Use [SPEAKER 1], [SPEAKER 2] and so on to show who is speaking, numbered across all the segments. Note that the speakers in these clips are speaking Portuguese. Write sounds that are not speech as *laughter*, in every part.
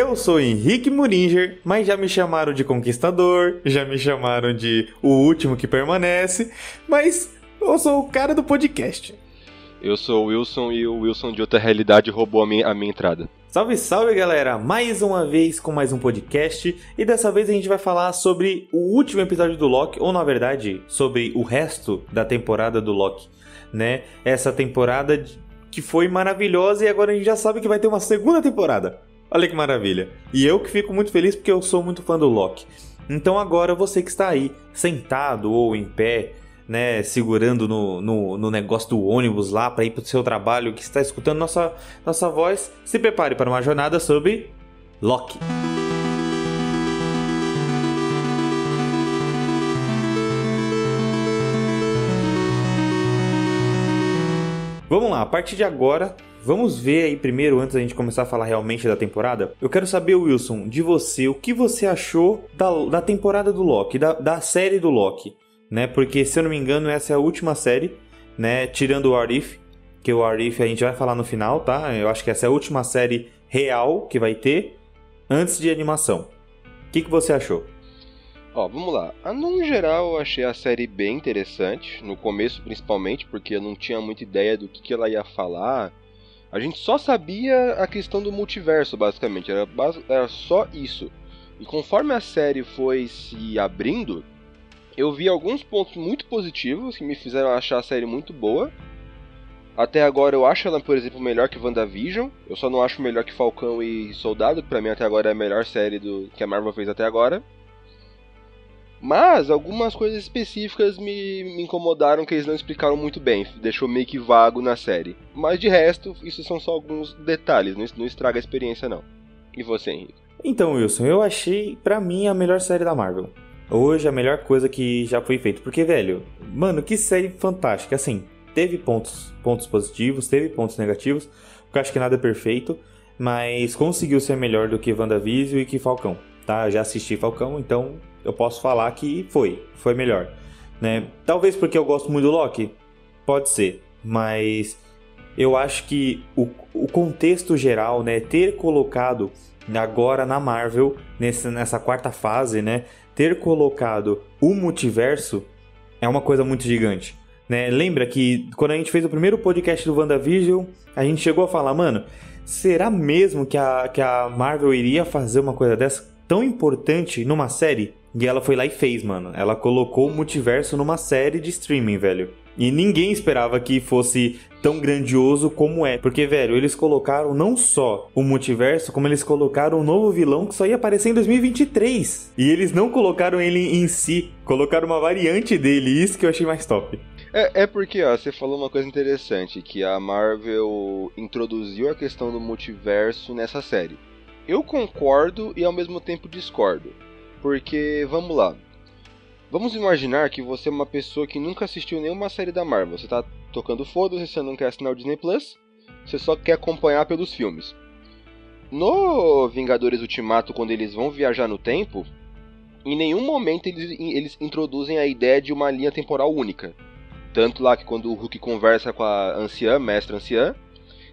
[SPEAKER 1] Eu sou Henrique Muringer, mas já me chamaram de Conquistador, já me chamaram de O Último que Permanece, mas eu sou o cara do podcast.
[SPEAKER 2] Eu sou o Wilson e o Wilson de outra realidade roubou a minha, a minha entrada.
[SPEAKER 1] Salve, salve galera! Mais uma vez com mais um podcast e dessa vez a gente vai falar sobre o último episódio do Loki, ou na verdade, sobre o resto da temporada do Loki, né? Essa temporada que foi maravilhosa e agora a gente já sabe que vai ter uma segunda temporada. Olha que maravilha. E eu que fico muito feliz porque eu sou muito fã do Loki. Então agora você que está aí, sentado ou em pé, né, segurando no, no, no negócio do ônibus lá para ir para o seu trabalho, que está escutando nossa, nossa voz, se prepare para uma jornada sobre Loki. Vamos lá, a partir de agora, vamos ver aí primeiro, antes da gente começar a falar realmente da temporada. Eu quero saber, Wilson, de você, o que você achou da, da temporada do Loki, da, da série do Loki, né? Porque, se eu não me engano, essa é a última série, né? Tirando o Arif, que o Arif a gente vai falar no final, tá? Eu acho que essa é a última série real que vai ter antes de animação. O que, que você achou?
[SPEAKER 2] Ó, vamos lá. Ah, no geral, eu achei a série bem interessante. No começo, principalmente, porque eu não tinha muita ideia do que, que ela ia falar. A gente só sabia a questão do multiverso, basicamente. Era, era só isso. E conforme a série foi se abrindo, eu vi alguns pontos muito positivos que me fizeram achar a série muito boa. Até agora eu acho ela, por exemplo, melhor que WandaVision. Eu só não acho melhor que Falcão e Soldado, que pra mim até agora é a melhor série do que a Marvel fez até agora. Mas algumas coisas específicas me, me, incomodaram que eles não explicaram muito bem, deixou meio que vago na série. Mas de resto, isso são só alguns detalhes, não, não estraga a experiência não. E você, Henrique?
[SPEAKER 1] Então, Wilson, eu achei, para mim, a melhor série da Marvel. Hoje, a melhor coisa que já foi feita. Porque, velho, mano, que série fantástica. Assim, teve pontos, pontos positivos, teve pontos negativos, porque acho que nada é perfeito, mas conseguiu ser melhor do que WandaVision e que Falcão. Tá? Já assisti Falcão, então eu posso falar que foi, foi melhor. Né? Talvez porque eu gosto muito do Loki, pode ser, mas eu acho que o, o contexto geral, né, ter colocado agora na Marvel, nesse, nessa quarta fase, né, ter colocado o multiverso é uma coisa muito gigante. Né? Lembra que quando a gente fez o primeiro podcast do WandaVision, a gente chegou a falar, mano, será mesmo que a, que a Marvel iria fazer uma coisa dessa tão importante numa série? E ela foi lá e fez, mano. Ela colocou o multiverso numa série de streaming, velho. E ninguém esperava que fosse tão grandioso como é. Porque, velho, eles colocaram não só o multiverso, como eles colocaram um novo vilão que só ia aparecer em 2023. E eles não colocaram ele em si, colocaram uma variante dele. Isso que eu achei mais top.
[SPEAKER 2] É, é porque, ó, você falou uma coisa interessante, que a Marvel introduziu a questão do multiverso nessa série. Eu concordo e ao mesmo tempo discordo. Porque, vamos lá. Vamos imaginar que você é uma pessoa que nunca assistiu nenhuma série da Marvel. Você tá tocando foda-se, você não quer assinar o Disney Plus, você só quer acompanhar pelos filmes. No Vingadores Ultimato, quando eles vão viajar no tempo, em nenhum momento eles, eles introduzem a ideia de uma linha temporal única. Tanto lá que quando o Hulk conversa com a anciã, mestra anciã,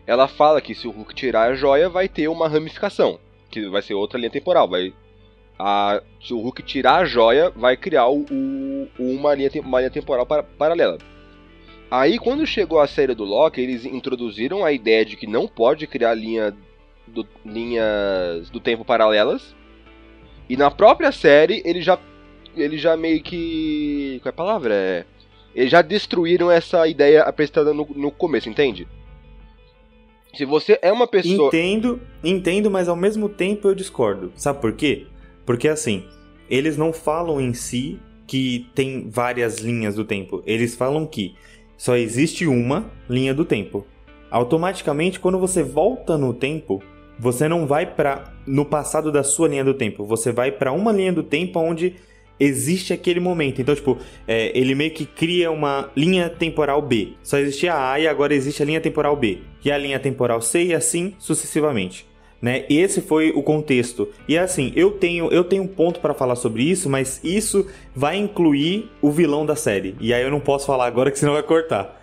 [SPEAKER 2] ela fala que se o Hulk tirar a joia, vai ter uma ramificação, que vai ser outra linha temporal, vai a, se o Hulk tirar a joia, vai criar o, o, uma, linha, uma linha temporal para, paralela. Aí, quando chegou a série do Loki, eles introduziram a ideia de que não pode criar linha do, linhas do tempo paralelas. E na própria série, ele já, ele já meio que. Qual é a palavra? É, eles já destruíram essa ideia apresentada no, no começo, entende? Se você é uma pessoa.
[SPEAKER 1] Entendo, entendo, mas ao mesmo tempo eu discordo. Sabe por quê? Porque assim, eles não falam em si que tem várias linhas do tempo. Eles falam que só existe uma linha do tempo. Automaticamente, quando você volta no tempo, você não vai para no passado da sua linha do tempo. Você vai para uma linha do tempo onde existe aquele momento. Então, tipo, é, ele meio que cria uma linha temporal B. Só existia a A e agora existe a linha temporal B. E a linha temporal C e assim sucessivamente né? Esse foi o contexto. E assim, eu tenho eu tenho um ponto para falar sobre isso, mas isso vai incluir o vilão da série. E aí eu não posso falar agora que senão vai cortar.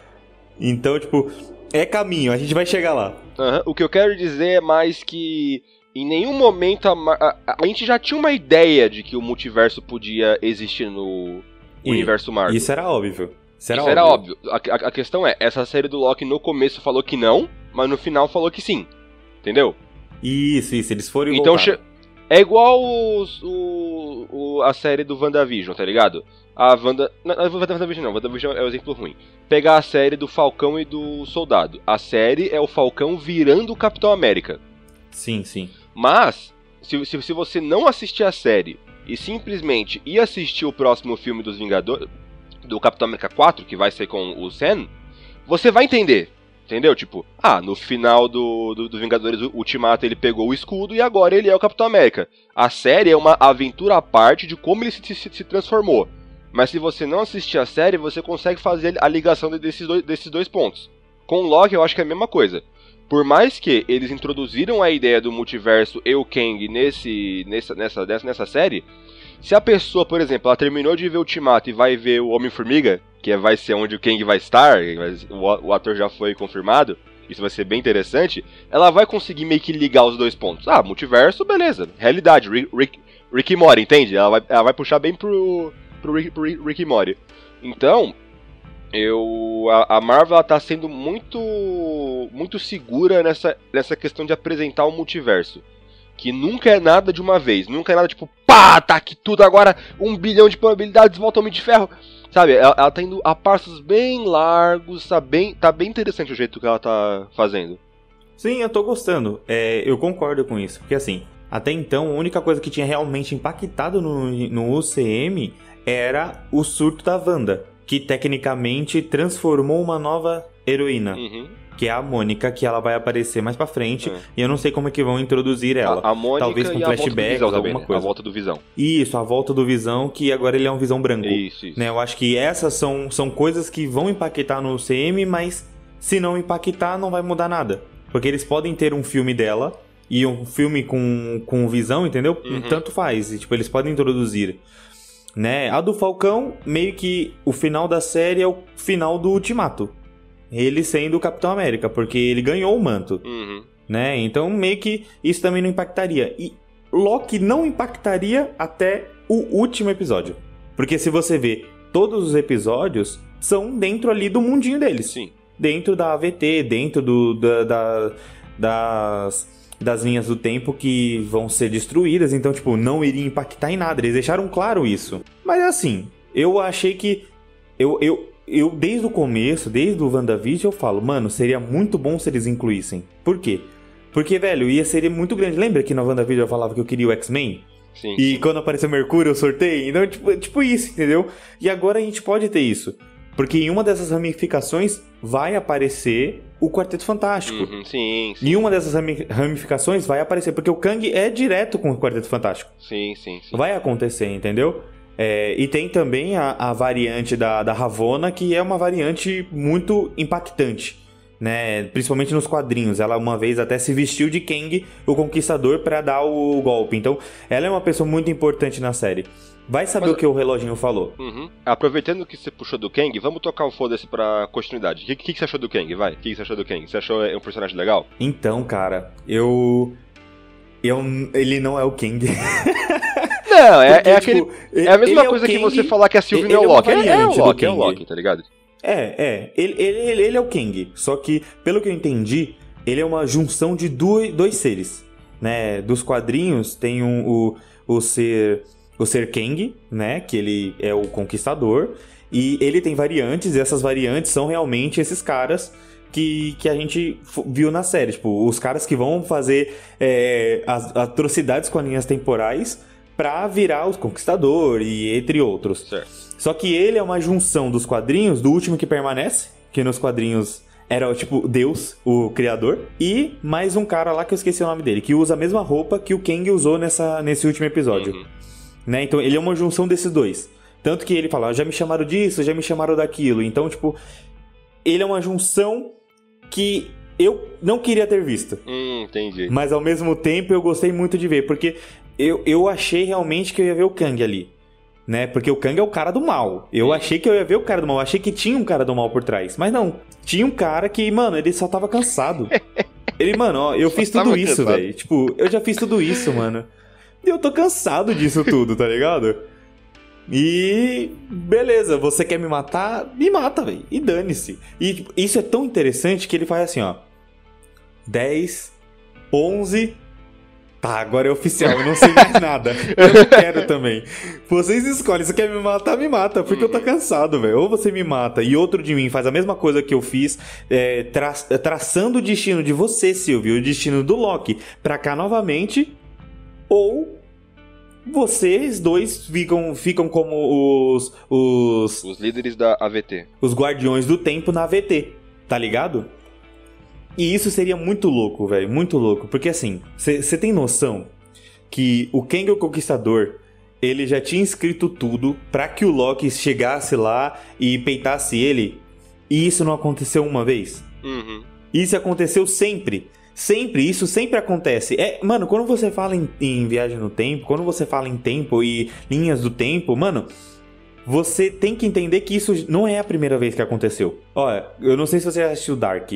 [SPEAKER 1] Então, tipo, é caminho, a gente vai chegar lá.
[SPEAKER 2] Uhum. O que eu quero dizer é mais que Em nenhum momento a, a, a, gente já tinha uma ideia de que o multiverso podia existir no
[SPEAKER 1] E
[SPEAKER 2] universo Marvel.
[SPEAKER 1] Isso era óbvio. Isso era
[SPEAKER 2] Isso
[SPEAKER 1] óbvio.
[SPEAKER 2] era óbvio. A, a- a questão é, essa série do Loki no começo falou que não, mas no final falou que sim. Entendeu?
[SPEAKER 1] Isso, isso. Eles foram e
[SPEAKER 2] Então
[SPEAKER 1] voltaram.
[SPEAKER 2] é igual os- o, o- a série do WandaVision, tá ligado? A Wanda. Não, não, WandaVision não, WandaVision é o exemplo ruim. Pegar a série do Falcão e do Soldado. A série é o Falcão virando o Capitão América.
[SPEAKER 1] Sim, sim.
[SPEAKER 2] Mas, se, se, se você não assistir a série e simplesmente ir assistir o próximo filme dos Vingadores, do Capitão América 4, que vai ser com o Sam, você vai entender. Entendeu? Tipo, ah, no final do, do, do Vingadores Ultimato ele pegou o escudo e agora ele é o Capitão América. A série é uma aventura à parte de como ele se, se, se transformou. Mas se você não assistir a série, você consegue fazer a ligação de- desses dois, desses dois pontos. Com o Loki eu acho que é a mesma coisa. Por mais que eles introduziram a ideia do multiverso e o Kang nesse, nessa, nessa, nessa, nessa série, se a pessoa, por exemplo, ela terminou de ver o Ultimato e vai ver o Homem-Formiga, que é- vai ser onde o Kang vai estar, o, ator já foi confirmado, isso vai ser bem interessante, ela vai conseguir meio que ligar os dois pontos. Ah, multiverso, beleza. Realidade, Rick, Rick, Rick Morty, entende? Ela vai, ela vai puxar bem pro, pro, Rick, pro Rick- Morty. Então, eu a, a Marvel ela tá sendo muito muito segura nessa, nessa questão de apresentar o multiverso. Que nunca é nada de uma vez, nunca é nada tipo, pá, tá aqui tudo agora, um bilhão de probabilidades, volta Homem de Ferro. Sabe, ela, ela tá indo a passos bem largos, tá bem, tá bem interessante o jeito que ela tá fazendo.
[SPEAKER 1] Sim, eu tô gostando. É, eu concordo com isso. Porque assim, até então, a única coisa que tinha realmente impactado no, no UCM era o surto da Wanda. Que tecnicamente transformou uma nova heroína.
[SPEAKER 2] Uhum.
[SPEAKER 1] Que é a Mônica, que ela vai aparecer mais pra frente.
[SPEAKER 2] É.
[SPEAKER 1] E eu não sei como é que vão introduzir ela.
[SPEAKER 2] A, a Mônica
[SPEAKER 1] Talvez com
[SPEAKER 2] a volta do
[SPEAKER 1] flashbacks,
[SPEAKER 2] Visão também,
[SPEAKER 1] alguma
[SPEAKER 2] né?
[SPEAKER 1] coisa.
[SPEAKER 2] A volta do Visão.
[SPEAKER 1] Isso, a volta do Visão, que agora ele é um Visão branco.
[SPEAKER 2] Isso, isso.
[SPEAKER 1] Né, eu acho que essas são, são coisas que vão impactar no UCM, mas se não impactar, não vai mudar nada. Porque eles podem ter um filme dela e um filme com, com visão, entendeu?
[SPEAKER 2] Uhum.
[SPEAKER 1] Tanto faz. E, tipo, eles podem introduzir. Né? A do Falcão, meio que o final da série é o final do Ultimato. Ele sendo o Capitão América, porque ele ganhou o manto
[SPEAKER 2] Uhum.
[SPEAKER 1] né? Então meio que isso também não impactaria. E Loki não impactaria até o último episódio. Porque se você vê, todos os episódios são dentro ali do mundinho deles.
[SPEAKER 2] Sim.
[SPEAKER 1] Dentro da AVT, dentro do, da, da- das, das linhas do tempo que vão ser destruídas. Então, tipo, não iria impactar em nada. Eles deixaram claro isso. Mas assim, eu achei que. Eu, eu, eu desde o começo, desde o WandaVision, eu falo, mano, seria muito bom se eles incluíssem. Por quê? Porque, velho, ia ser muito grande. Lembra que na WandaVision eu falava que eu queria o X-Men?
[SPEAKER 2] Sim.
[SPEAKER 1] E quando apareceu Mercúrio, eu sorteio. Então, tipo, tipo isso, entendeu? E agora a gente pode ter isso. Porque em uma dessas ramificações vai aparecer o Quarteto Fantástico.
[SPEAKER 2] Uhum, sim, sim,
[SPEAKER 1] Em uma dessas rami- ramificações vai aparecer, porque o Kang é direto com o Quarteto Fantástico.
[SPEAKER 2] sim, sim, sim.
[SPEAKER 1] Vai acontecer, entendeu? É, e tem também a, a variante da, da Ravonna, que é uma variante muito impactante, né? Principalmente nos quadrinhos. Ela uma vez até se vestiu de Kang, o Conquistador, pra dar o golpe. Então, ela é uma pessoa muito importante na série. Vai saber
[SPEAKER 2] Mas-
[SPEAKER 1] o que o reloginho falou.
[SPEAKER 2] Uhum. Aproveitando que você puxou do Kang, vamos tocar o foda-se pra continuidade. O que, que, que você achou do Kang? Vai, o que, que você achou do Kang? Você achou é um personagem legal?
[SPEAKER 1] Então, cara, eu. Eu, ele não é o Kang. *laughs*
[SPEAKER 2] Não, é,
[SPEAKER 1] Porque,
[SPEAKER 2] é
[SPEAKER 1] tipo,
[SPEAKER 2] aquele. É a mesma
[SPEAKER 1] ele
[SPEAKER 2] coisa
[SPEAKER 1] o
[SPEAKER 2] que você falar que a Sylvie não é
[SPEAKER 1] é
[SPEAKER 2] o Loki. É, é o Loki, é o. Loki, tá ligado?
[SPEAKER 1] É, é. Ele, ele, ele, é o Kang. Só que, pelo que eu entendi, ele é uma junção de dois, dois seres. Né? Dos quadrinhos tem um, o, o ser. O ser Kang, né? Que ele é o conquistador. E ele tem variantes, e essas variantes são realmente esses caras que, que a gente viu na série. Tipo, os caras que vão fazer é, as atrocidades com as linhas temporais pra virar os conquistador e entre outros.
[SPEAKER 2] Certo.
[SPEAKER 1] Só que ele é uma junção dos quadrinhos, do último que permanece, que nos quadrinhos era tipo Deus, o criador, e mais um cara lá que eu esqueci o nome dele, que usa a mesma roupa que o Kang usou nessa, nesse último episódio.
[SPEAKER 2] Uhum.
[SPEAKER 1] Né? Então ele é uma junção desses dois. Tanto que ele fala, "Ah, já me chamaram disso, já me chamaram daquilo. Então, tipo, ele é uma junção que eu não queria ter visto.
[SPEAKER 2] Hum, entendi.
[SPEAKER 1] Mas ao mesmo tempo eu gostei muito de ver, porque eu, eu achei realmente que eu ia ver o Kang ali. Né? Porque o Kang é o cara do mal. Eu achei que eu ia ver o cara do mal. Eu achei que tinha um cara do mal por trás. Mas não. Tinha um cara que, mano, ele só tava cansado. *laughs* Ele, mano, ó, eu fiz tudo isso, velho. Tipo, eu já fiz tudo isso, mano. E eu tô cansado disso tudo, tá ligado? E beleza, você quer me matar? Me mata, velho. E dane-se. E tipo, isso é tão interessante que ele faz assim, ó. 10, 11. Tá, agora é oficial, eu não sei mais nada. Eu não quero também. Vocês escolhem, você quer me matar, me mata, porque eu tô uhum. cansado, velho. Ou você me mata e outro de mim faz a mesma coisa que eu fiz, é, tra traçando o destino de você, Silvio, o destino do Loki, pra cá novamente. Ou vocês dois ficam, ficam como os, os.
[SPEAKER 2] Os líderes da AVT.
[SPEAKER 1] Os guardiões do tempo na AVT, tá ligado? E isso seria muito louco, velho. Muito louco. Porque assim, você tem noção que o Kang o Conquistador ele já tinha escrito tudo para que o Loki chegasse lá e peitasse ele. E isso não aconteceu uma vez.
[SPEAKER 2] Uhum.
[SPEAKER 1] Isso aconteceu sempre. Sempre, isso sempre acontece. É, mano, quando você fala em, em, viagem no tempo, quando você fala em tempo e linhas do tempo, mano, você tem que entender que isso não é a primeira vez que aconteceu. Olha, eu não sei se você já assistiu Dark.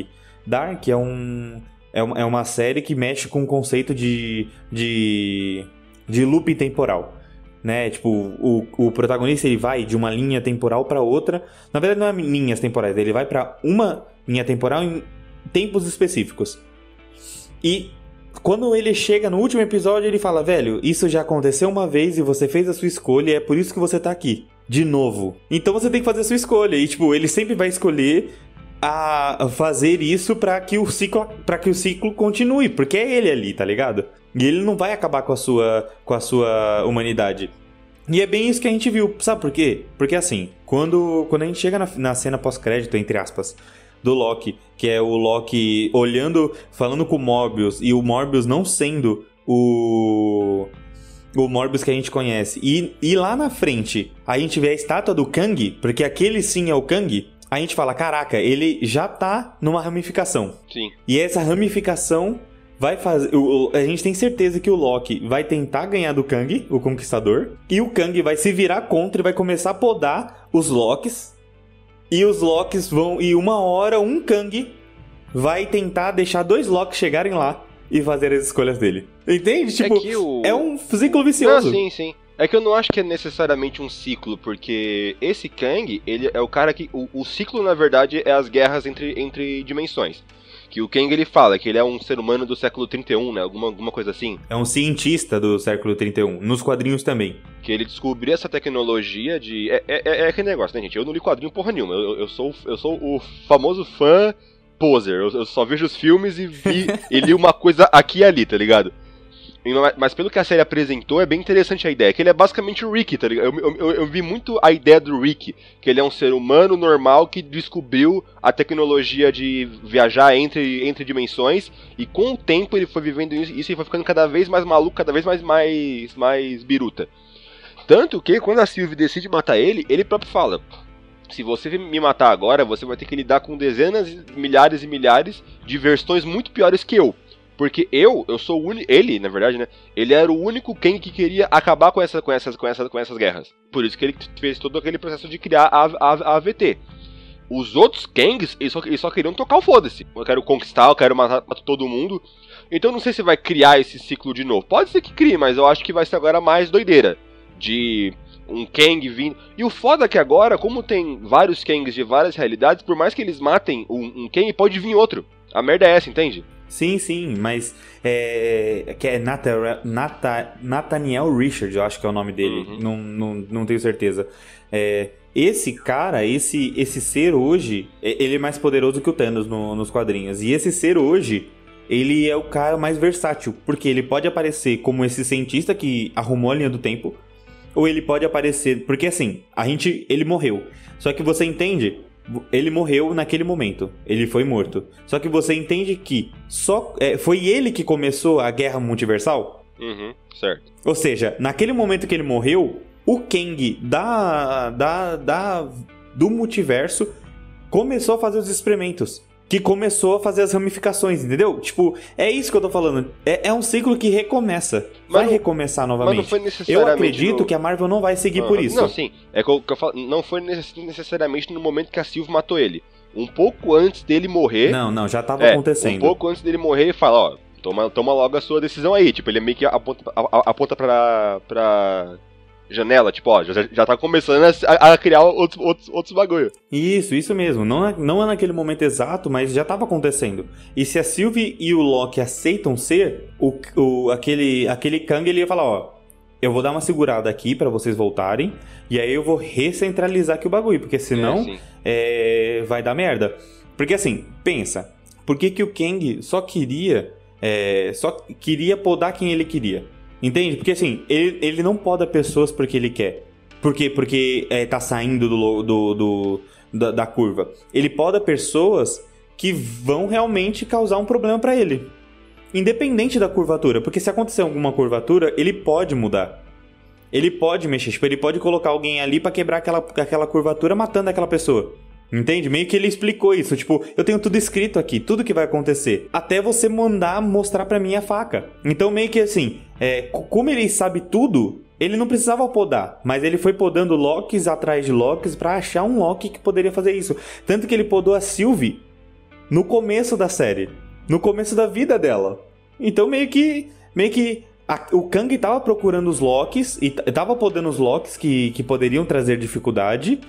[SPEAKER 1] Dark é um. É uma, é uma série que mexe com o conceito de. de. de loop temporal. Né? Tipo, o, o protagonista ele vai de uma linha temporal para outra. Na verdade, não é linhas temporais, ele vai para uma linha temporal em tempos específicos. E quando ele chega no último episódio, ele fala: Velho, isso já aconteceu uma vez e você fez a sua escolha e é por isso que você tá aqui. De novo. Então você tem que fazer a sua escolha. E, tipo, ele sempre vai escolher a fazer isso para que o ciclo para que o ciclo continue, porque é ele ali, tá ligado? E ele não vai acabar com a sua com a sua humanidade. E é bem isso que a gente viu, sabe por quê? Porque assim, quando quando a gente chega na, na cena pós-crédito entre aspas, do Loki, que é o Loki olhando, falando com o Morbius e o Morbius não sendo o o Morbius que a gente conhece. E, e lá na frente, a gente vê a estátua do Kang, porque aquele sim é o Kang. A gente fala, caraca, ele já tá numa ramificação.
[SPEAKER 2] Sim.
[SPEAKER 1] E essa ramificação vai fazer. O, a gente tem certeza que o Loki vai tentar ganhar do Kang, o Conquistador, e o Kang vai se virar contra e vai começar a podar os Locks e os Locks vão. E uma hora um Kang vai tentar deixar dois Locks chegarem lá e fazer as escolhas dele. Entende? Tipo, é, o... é um ciclo vicioso.
[SPEAKER 2] Ah, sim, sim. É que eu não acho que é necessariamente um ciclo, porque esse Kang, ele é o cara que. O, o ciclo, na verdade, é as guerras entre, entre dimensões. Que o Kang ele fala que ele é um ser humano do século 31, né? Alguma, alguma coisa assim.
[SPEAKER 1] É um cientista do século 31, nos quadrinhos também.
[SPEAKER 2] Que ele descobriu essa tecnologia de. É, é, é, é aquele negócio, né, gente? Eu não li quadrinho porra nenhuma. Eu, eu, sou, eu sou o famoso fã poser. Eu, eu só vejo os filmes e vi *laughs* e li uma coisa aqui e ali, tá ligado? Mas pelo que a série apresentou, é bem interessante a ideia. Que ele é basicamente o Rick, tá ligado? Eu, eu, eu, vi muito a ideia do Rick. Que ele é um ser humano normal que descobriu a tecnologia de viajar entre, entre dimensões. E com o tempo ele foi vivendo isso, isso e foi ficando cada vez mais maluco, cada vez mais, mais, mais biruta. Tanto que quando a Sylvie decide matar ele, ele próprio fala: se você me matar agora, você vai ter que lidar com dezenas, milhares e milhares de versões muito piores que eu. Porque eu, eu sou o único. Ele, na verdade, né? Ele era o único Kang que queria acabar com, essa, com, essas, com, essas, com essas guerras. Por isso que ele fez todo aquele processo de criar a, a, a AVT. Os outros Kangs, eles só, eles só queriam tocar o foda-se. Eu quero conquistar, eu quero matar, matar todo mundo. Então não sei se vai criar esse ciclo de novo. Pode ser que crie, mas eu acho que vai ser agora mais doideira. De um Kang vindo. E o foda é que agora, como tem vários Kangs de várias realidades, por mais que eles matem um, um Kang, pode vir outro. A merda é essa, entende?
[SPEAKER 1] Sim, sim, mas é, que é Nata, Nata, Nathaniel Richard, eu acho que é o nome dele, uhum. não, não, não tenho certeza. É, esse cara, esse, esse ser hoje, ele é mais poderoso que o Thanos no, nos quadrinhos. E esse ser hoje, ele é o cara mais versátil, porque ele pode aparecer como esse cientista que arrumou a linha do tempo, ou ele pode aparecer, porque assim, a gente, ele morreu. Só que você entende ele morreu naquele momento. Ele foi morto. Só que você entende que só é, foi ele que começou a guerra multiversal?
[SPEAKER 2] Uhum, certo.
[SPEAKER 1] Ou seja, naquele momento que ele morreu, o Kang da, da, da, do multiverso começou a fazer os experimentos que começou a fazer as ramificações, entendeu? Tipo, é isso que eu tô falando. É, é um ciclo que recomeça. vai não, recomeçar novamente. eu acredito no... que a Marvel não vai seguir por isso.
[SPEAKER 2] Não, sim. É que eu, que eu falo, não foi necessariamente no momento que a Sylvie matou ele. um pouco antes dele morrer.
[SPEAKER 1] Não, não, já tava
[SPEAKER 2] é,
[SPEAKER 1] acontecendo.
[SPEAKER 2] Um pouco antes dele morrer, ele fala, ó, toma, toma logo a sua decisão aí. Tipo, ele meio que aponta, aponta pra, pra janela, tipo, ó, já, já tá começando a, a criar outros, outros, outros bagulho.
[SPEAKER 1] Isso, isso mesmo. Não é, não é naquele momento exato, mas já tava acontecendo. E se a Sylvie e o Loki aceitam ser, o, o, aquele, aquele Kang ele ia falar, ó, eu vou dar uma segurada aqui para vocês voltarem, e aí eu vou recentralizar aqui o bagulho, porque senão é, é, vai dar merda. Porque assim, pensa, por que, que o Kang só queria. É, só queria podar quem ele queria? Entende? Porque assim, ele, ele não poda pessoas porque ele quer. Por quê? Porque é, tá saindo do, do, do da, da, curva. Ele poda pessoas que vão realmente causar um problema para ele. Independente da curvatura. Porque se acontecer alguma curvatura, ele pode mudar. Ele pode mexer. Tipo, ele pode colocar alguém ali para quebrar aquela, aquela curvatura matando aquela pessoa. Entende? Meio que ele explicou isso. Tipo, eu tenho tudo escrito aqui, tudo que vai acontecer. Até você mandar mostrar para mim a faca. Então, meio que assim, é, como ele sabe tudo, ele não precisava podar, mas ele foi podando locks atrás de locks para achar um lock que poderia fazer isso. Tanto que ele podou a Sylvie no começo da série, no começo da vida dela. Então, meio que. Meio que. O Kang tava procurando os locks e tava podando os locks que, que poderiam trazer dificuldade.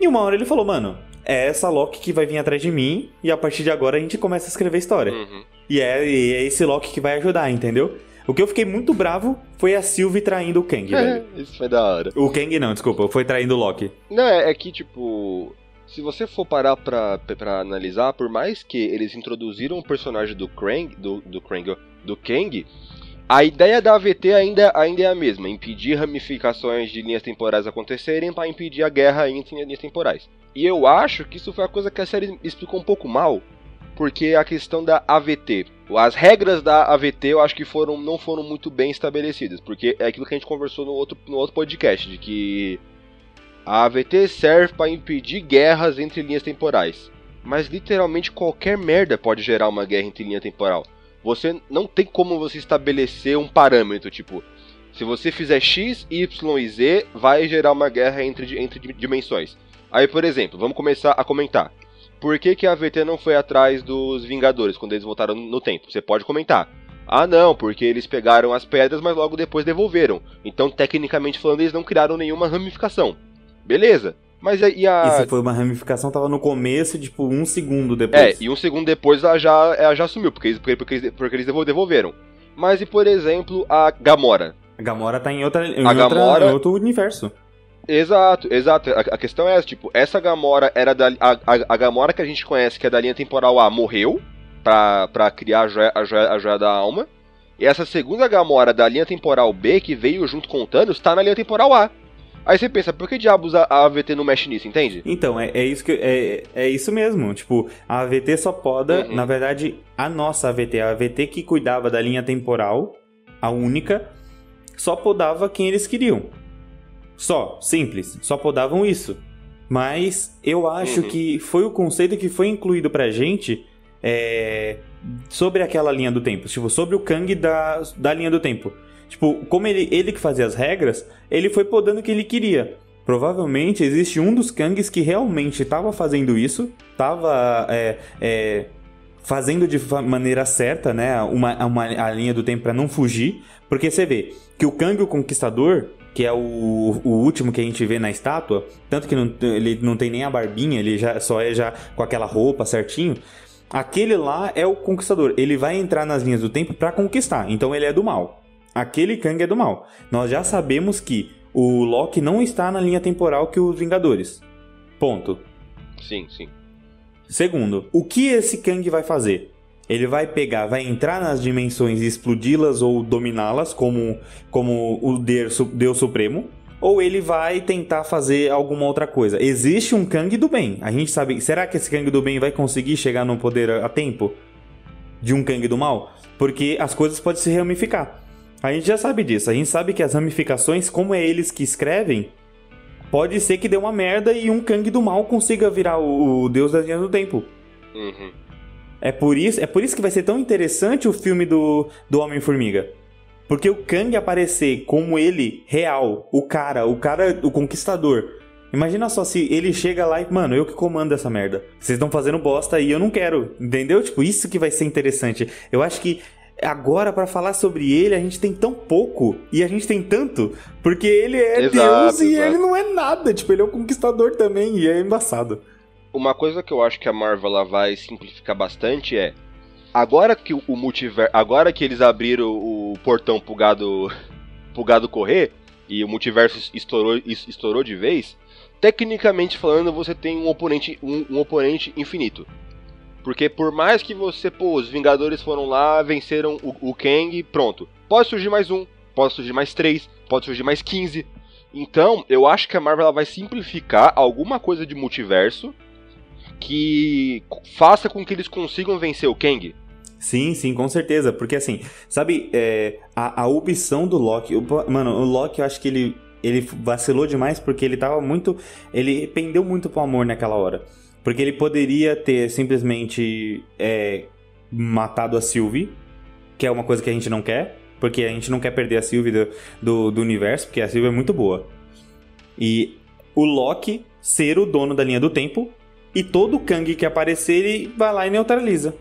[SPEAKER 1] E uma hora ele falou, mano, é essa Loki que vai vir atrás de mim e a partir de agora a gente começa a escrever história. Uhum. E, é, e é esse Loki que vai ajudar, entendeu? O que eu fiquei muito bravo foi a Sylvie traindo o Kang, velho.
[SPEAKER 2] Isso foi da hora.
[SPEAKER 1] O Kang não, desculpa, foi traindo o Loki.
[SPEAKER 2] Não, é, é que, tipo, se você for parar pra, pra analisar, por mais que eles introduziram o personagem do Krang, do, do Krang, do Kang, a ideia da AVT ainda, ainda é a mesma, impedir ramificações de linhas temporais acontecerem para impedir a guerra entre linhas temporais. E eu acho que isso foi a coisa que a série explicou um pouco mal, porque a questão da AVT, as regras da AVT eu acho que foram, não foram muito bem estabelecidas, porque é aquilo que a gente conversou no outro, no outro podcast, de que a AVT serve para impedir guerras entre linhas temporais. Mas literalmente qualquer merda pode gerar uma guerra entre linha temporal. Você não tem como você estabelecer um parâmetro, tipo, se você fizer X, Y e Z, vai gerar uma guerra entre, entre dimensões. Aí, por exemplo, vamos começar a comentar. Por que, que a VT não foi atrás dos Vingadores quando eles voltaram no tempo? Você pode comentar. Ah, não, porque eles pegaram as pedras, mas logo depois devolveram. Então, tecnicamente falando, eles não criaram nenhuma ramificação. Beleza. Mas e a.
[SPEAKER 1] Se foi uma ramificação, tava no começo, tipo, um segundo depois.
[SPEAKER 2] É, e um segundo depois ela já, ela já sumiu, porque, porque, porque, porque eles devolveram. Mas e, por exemplo, a Gamora?
[SPEAKER 1] A Gamora tá em, outra, em, a outra, Gamora... em outro universo.
[SPEAKER 2] Exato, exato. A, a, questão é essa, tipo, essa Gamora era da. A, a, a, Gamora que a gente conhece, que é da linha temporal A, morreu pra, pra criar a joia, a, joia, a joia da alma. E essa segunda Gamora da linha temporal B, que veio junto com o Thanos, tá na linha temporal A. Aí você pensa, por que diabos a AVT não mexe nisso, entende?
[SPEAKER 1] Então, é, é isso que é, é isso mesmo. Tipo, a AVT só poda, uhum. na verdade, a nossa AVT, a AVT que cuidava da linha temporal, a única, só podava quem eles queriam. Só, simples, só podavam isso. Mas eu acho uhum. que foi o conceito que foi incluído pra gente é, sobre aquela linha do tempo. Tipo, sobre o Kang da, da linha do tempo. Tipo, como ele, ele que fazia as regras, ele foi podando o que ele queria. Provavelmente existe um dos Kangs que realmente estava fazendo isso, estava é, é, fazendo de maneira certa, né, uma, uma a linha do tempo para não fugir, porque você vê que o Kang o Conquistador, que é o, o último que a gente vê na estátua, tanto que não, ele não tem nem a barbinha, ele já só é já com aquela roupa certinho. Aquele lá é o conquistador. Ele vai entrar nas linhas do tempo para conquistar. Então ele é do mal aquele Kang é do mal. Nós já sabemos que o Loki não está na linha temporal que os Vingadores. Ponto.
[SPEAKER 2] Sim, sim.
[SPEAKER 1] Segundo, o que esse Kang vai fazer? Ele vai pegar, vai entrar nas dimensões e explodi-las ou dominá-las como, como o Deus, Supremo, ou ele vai tentar fazer alguma outra coisa. Existe um Kang do bem. A gente sabe. Será que esse Kang do bem vai conseguir chegar no poder a tempo de um Kang do mal? Porque as coisas podem se ramificar. A gente já sabe disso. A gente sabe que as ramificações, como é eles que escrevem, pode ser que dê uma merda e um Kang do mal consiga virar o, o deus das linhas do tempo. Uhum. É por isso, é por isso que vai ser tão interessante o filme do, do Homem-Formiga. Porque o Kang aparecer como ele real, o cara, o cara, o conquistador, Imagina só se ele chega lá e, mano, eu que comando essa merda. Vocês estão fazendo bosta e eu não quero. Entendeu? Tipo, isso que vai ser interessante. Eu acho que agora para falar sobre ele a gente tem tão pouco e a gente tem tanto porque ele é
[SPEAKER 2] Exato,
[SPEAKER 1] Deus e
[SPEAKER 2] exato.
[SPEAKER 1] ele não é nada tipo ele é um conquistador também e é embaçado
[SPEAKER 2] Uma coisa que eu acho que a Marvel ela vai simplificar bastante é agora que o multiverso, agora que eles abriram o portão pro gado, *laughs* pro gado correr e o multiverso estourou, es- estourou de vez, tecnicamente falando você tem um oponente, um, um oponente infinito. Porque por mais que você, pô, os Vingadores foram lá, venceram o, o Kang, pronto. Pode surgir mais um, pode surgir mais três, pode surgir mais 15. Então, eu acho que a Marvel vai simplificar alguma coisa de multiverso que faça com que eles consigam vencer o Kang.
[SPEAKER 1] sim sim com certeza. Porque assim sabe é, a, a opção do Loki o- mano o Loki eu acho que ele ele vacilou demais porque ele tava muito ele pendeu muito pro amor naquela hora. Porque ele poderia ter simplesmente é, matado a Sylvie que é uma coisa que a gente não quer porque a gente não quer perder a Sylvie do, do, do universo porque a Sylvie é muito boa. E o Loki ser o dono da linha do tempo e todo Kang que aparecer ele vai lá e neutraliza.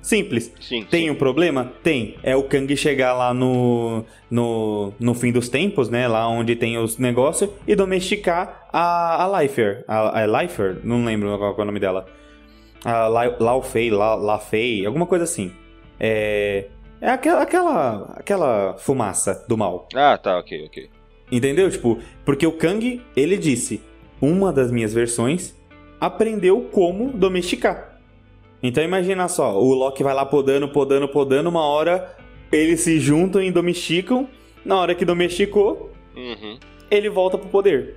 [SPEAKER 1] Simples.
[SPEAKER 2] Sim.
[SPEAKER 1] Tem
[SPEAKER 2] sim.
[SPEAKER 1] um problema? Tem. É o Kang chegar lá no, no, no fim dos tempos, né? Lá onde tem os negócios, e domesticar a, a Lifer. A, a Lifer? Não lembro qual é o nome dela. A La- Lau Fei, La, La Fei, alguma coisa assim. É. É aquela, aquela, aquela fumaça do mal.
[SPEAKER 2] Ah, tá, ok, ok.
[SPEAKER 1] Entendeu? Tipo, porque o Kang, ele disse: uma das minhas versões aprendeu como domesticar. Então imagina só, o Loki vai lá podando, podando, podando, uma hora eles se juntam e domesticam. Na hora que domesticou,
[SPEAKER 2] Uhum.
[SPEAKER 1] ele volta pro poder.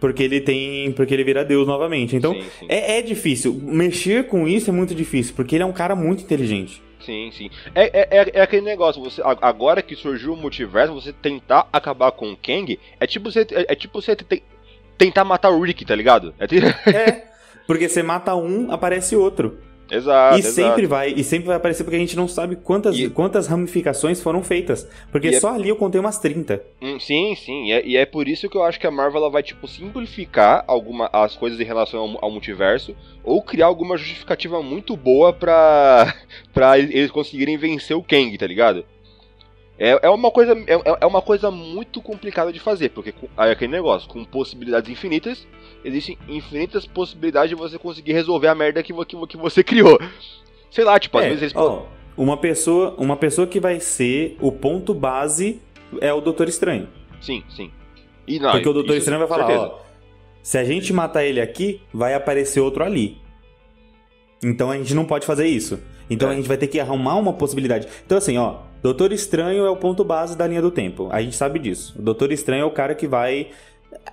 [SPEAKER 1] Porque ele tem. Porque ele vira Deus novamente. Então,
[SPEAKER 2] sim, sim.
[SPEAKER 1] é, é difícil. Mexer com isso é muito difícil, porque ele é um cara muito inteligente.
[SPEAKER 2] Sim, sim. É, é, é, é aquele negócio, você, agora que surgiu o multiverso, você tentar acabar com o Kang é tipo você, é, é tipo você te- tentar matar o Rick, tá ligado? É, ti-
[SPEAKER 1] É. *laughs* Porque você mata um, aparece outro.
[SPEAKER 2] exato,
[SPEAKER 1] e
[SPEAKER 2] exato.
[SPEAKER 1] sempre vai, e sempre vai aparecer porque a gente não sabe quantas,
[SPEAKER 2] E-
[SPEAKER 1] quantas ramificações foram feitas. Porque
[SPEAKER 2] E é-
[SPEAKER 1] só ali eu contei umas 30.
[SPEAKER 2] Hum, sim, sim. E é, e é por isso que eu acho que a Marvel ela vai, tipo, simplificar alguma, as coisas em relação ao, ao multiverso ou criar alguma justificativa muito boa pra, *laughs* pra eles conseguirem vencer o Kang, tá ligado? É, é, uma coisa, é, é uma coisa muito complicada de fazer, porque é aquele negócio, com possibilidades infinitas, existem infinitas possibilidades de você conseguir resolver a merda que, que, que você *laughs* criou. Sei lá, tipo, às
[SPEAKER 1] É,
[SPEAKER 2] vezes eles.
[SPEAKER 1] ó, uma pessoa, uma pessoa que vai ser o ponto base é o Doutor Estranho.
[SPEAKER 2] Sim, sim. E não,
[SPEAKER 1] porque o Doutor
[SPEAKER 2] isso,
[SPEAKER 1] Estranho vai falar, ó, se a gente matar ele aqui, vai aparecer outro ali. Então a gente não pode fazer isso. Então
[SPEAKER 2] É.
[SPEAKER 1] a gente vai ter que arrumar uma possibilidade. Então assim, ó, Doutor Estranho é o ponto base da linha do tempo. A gente sabe disso. O Doutor Estranho é o cara que vai